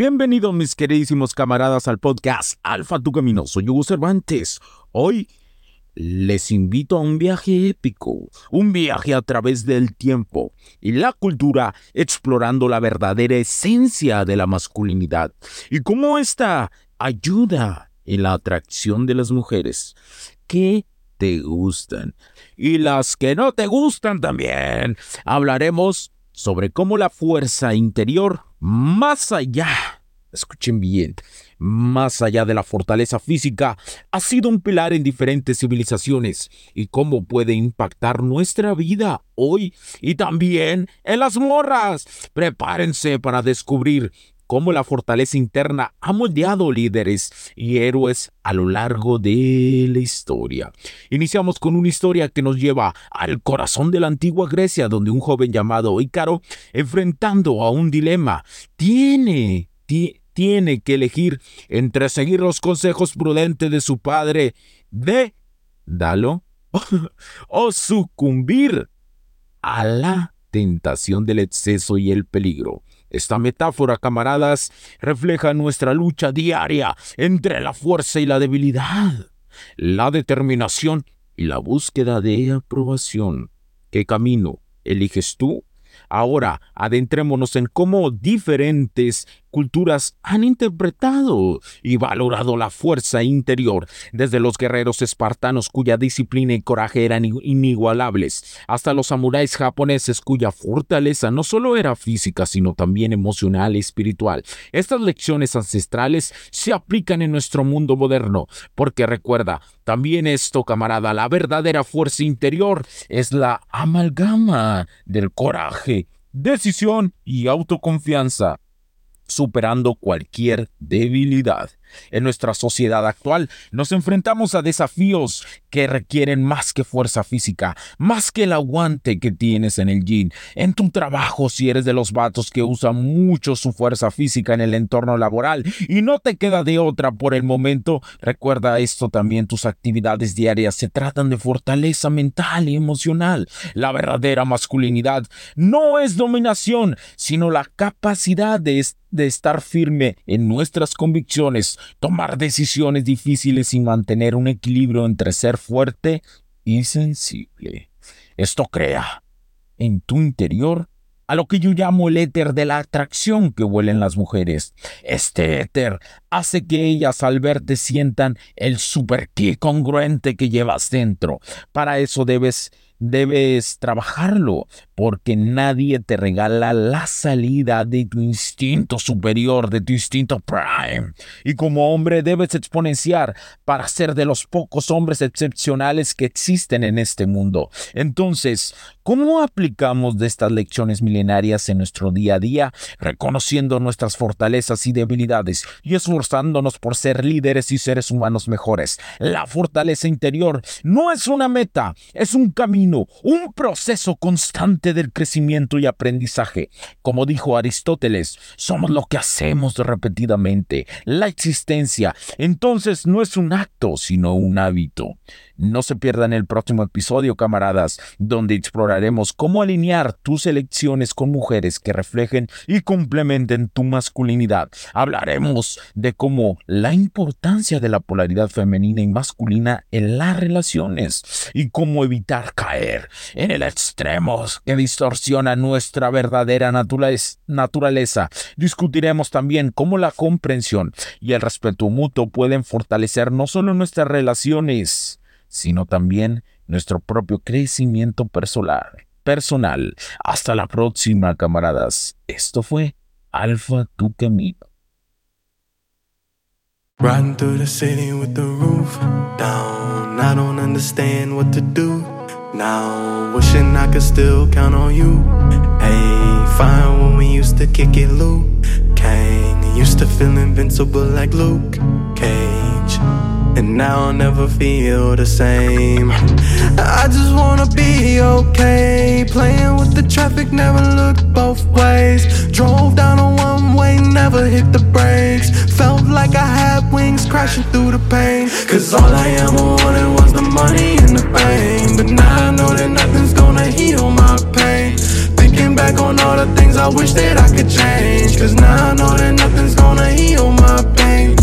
Bienvenidos mis queridísimos camaradas al podcast Alfa Tu Camino. Soy Hugo Cervantes. Hoy les invito a un viaje épico, un viaje a través del tiempo y la cultura explorando la verdadera esencia de la masculinidad y cómo esta ayuda en la atracción de las mujeres que te gustan y las que no te gustan también. Hablaremos sobre cómo la fuerza interior más allá, escuchen bien, más allá de la fortaleza física, ha sido un pilar en diferentes civilizaciones y cómo puede impactar nuestra vida hoy y también en las morras. Prepárense para descubrir cómo la fortaleza interna ha moldeado líderes y héroes a lo largo de la historia. Iniciamos con una historia que nos lleva al corazón de la antigua Grecia, donde un joven llamado Ícaro, enfrentando a un dilema, tiene, tiene que elegir entre seguir los consejos prudentes de su padre de Dalo o sucumbir a la tentación del exceso y el peligro. Esta metáfora, camaradas, refleja nuestra lucha diaria entre la fuerza y la debilidad, la determinación y la búsqueda de aprobación. ¿Qué camino eliges tú? Ahora adentrémonos en cómo diferentes culturas han interpretado y valorado la fuerza interior, desde los guerreros espartanos cuya disciplina y coraje eran inigualables, hasta los samuráis japoneses cuya fortaleza no solo era física, sino también emocional y espiritual. Estas lecciones ancestrales se aplican en nuestro mundo moderno, porque recuerda, también esto, camarada, la verdadera fuerza interior es la amalgama del coraje, decisión y autoconfianza superando cualquier debilidad. En nuestra sociedad actual. Nos enfrentamos a desafíos que requieren más que fuerza física, más que el aguante que tienes en el gym, en tu trabajo si eres de los vatos que usan mucho su fuerza física en el entorno laboral. Y no te queda de otra por el momento, recuerda esto también, tus actividades diarias se tratan de fortaleza mental y emocional. La verdadera masculinidad no es dominación, sino la capacidad de, de estar firme en nuestras convicciones, tomar decisiones difíciles y mantener un equilibrio entre ser fuerte y sensible. Esto crea en tu interior a lo que yo llamo el éter de la atracción que huelen las mujeres. Este éter hace que ellas al verte sientan el super ki congruente que llevas dentro. Para eso debes debes trabajarlo, porque nadie te regala la salida de tu instinto superior, de tu instinto prime. Y como hombre debes exponenciar para ser de los pocos hombres excepcionales que existen en este mundo. Entonces, ¿cómo aplicamos de estas lecciones milenarias en nuestro día a día, reconociendo nuestras fortalezas y debilidades y esforzándonos por ser líderes y seres humanos mejores? La fortaleza interior no es una meta, es un camino un proceso constante del crecimiento y aprendizaje. Como dijo Aristóteles, somos lo que hacemos repetidamente. La existencia, entonces, no es un acto, sino un hábito. No se pierdan el próximo episodio, camaradas, donde exploraremos cómo alinear tus elecciones con mujeres que reflejen y complementen tu masculinidad. Hablaremos de cómo la importancia de la polaridad femenina y masculina en las relaciones y cómo evitar caer en el extremo que distorsiona nuestra verdadera naturaleza. Discutiremos también cómo la comprensión y el respeto mutuo pueden fortalecer no solo nuestras relaciones, sino también nuestro propio crecimiento personal. Hasta la próxima, camaradas. Esto fue Alfa Tu Camino. Riding through the city with the roof. I don't understand what to do now. Wishing I could still count on you. Hey, fine when we used to kick it, Luke. Kang used to feel invincible like Luke Cage. And now I'll never feel the same I just wanna be okay Playing with the traffic, never looked both ways Drove down hit the brakes. Felt like I had wings crashing through the pain. Cause all I ever wanted was the money and the fame. But now I know that nothing's gonna heal my pain. Thinking back on all the things I wish that I could change. Cause now I know that nothing's gonna heal my pain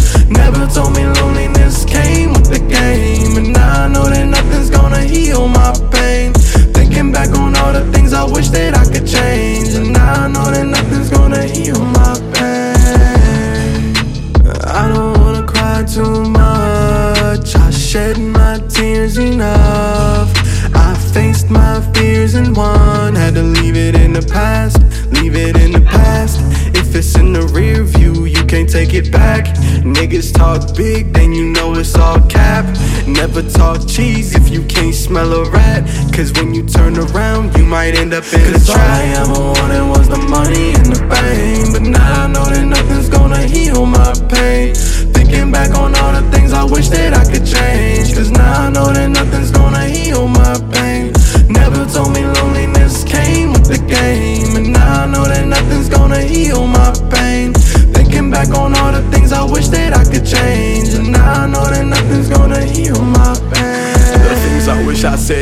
shed my tears enough. I faced my fears and won. Had to leave it in the past, leave it in the past. If it's in the rear view, you can't take it back. Niggas talk big, then you know it's all cap. Never talk cheese if you can't smell a rat. Cause when you turn around, you might end up in Cause a trap. All I ever wanted was the money and the fame. But now I know that nothing's gonna heal my pain Thinking back on all the things I wish that I could change. Cause now I know that nothing's gonna heal my pain. Never told me loneliness came with the game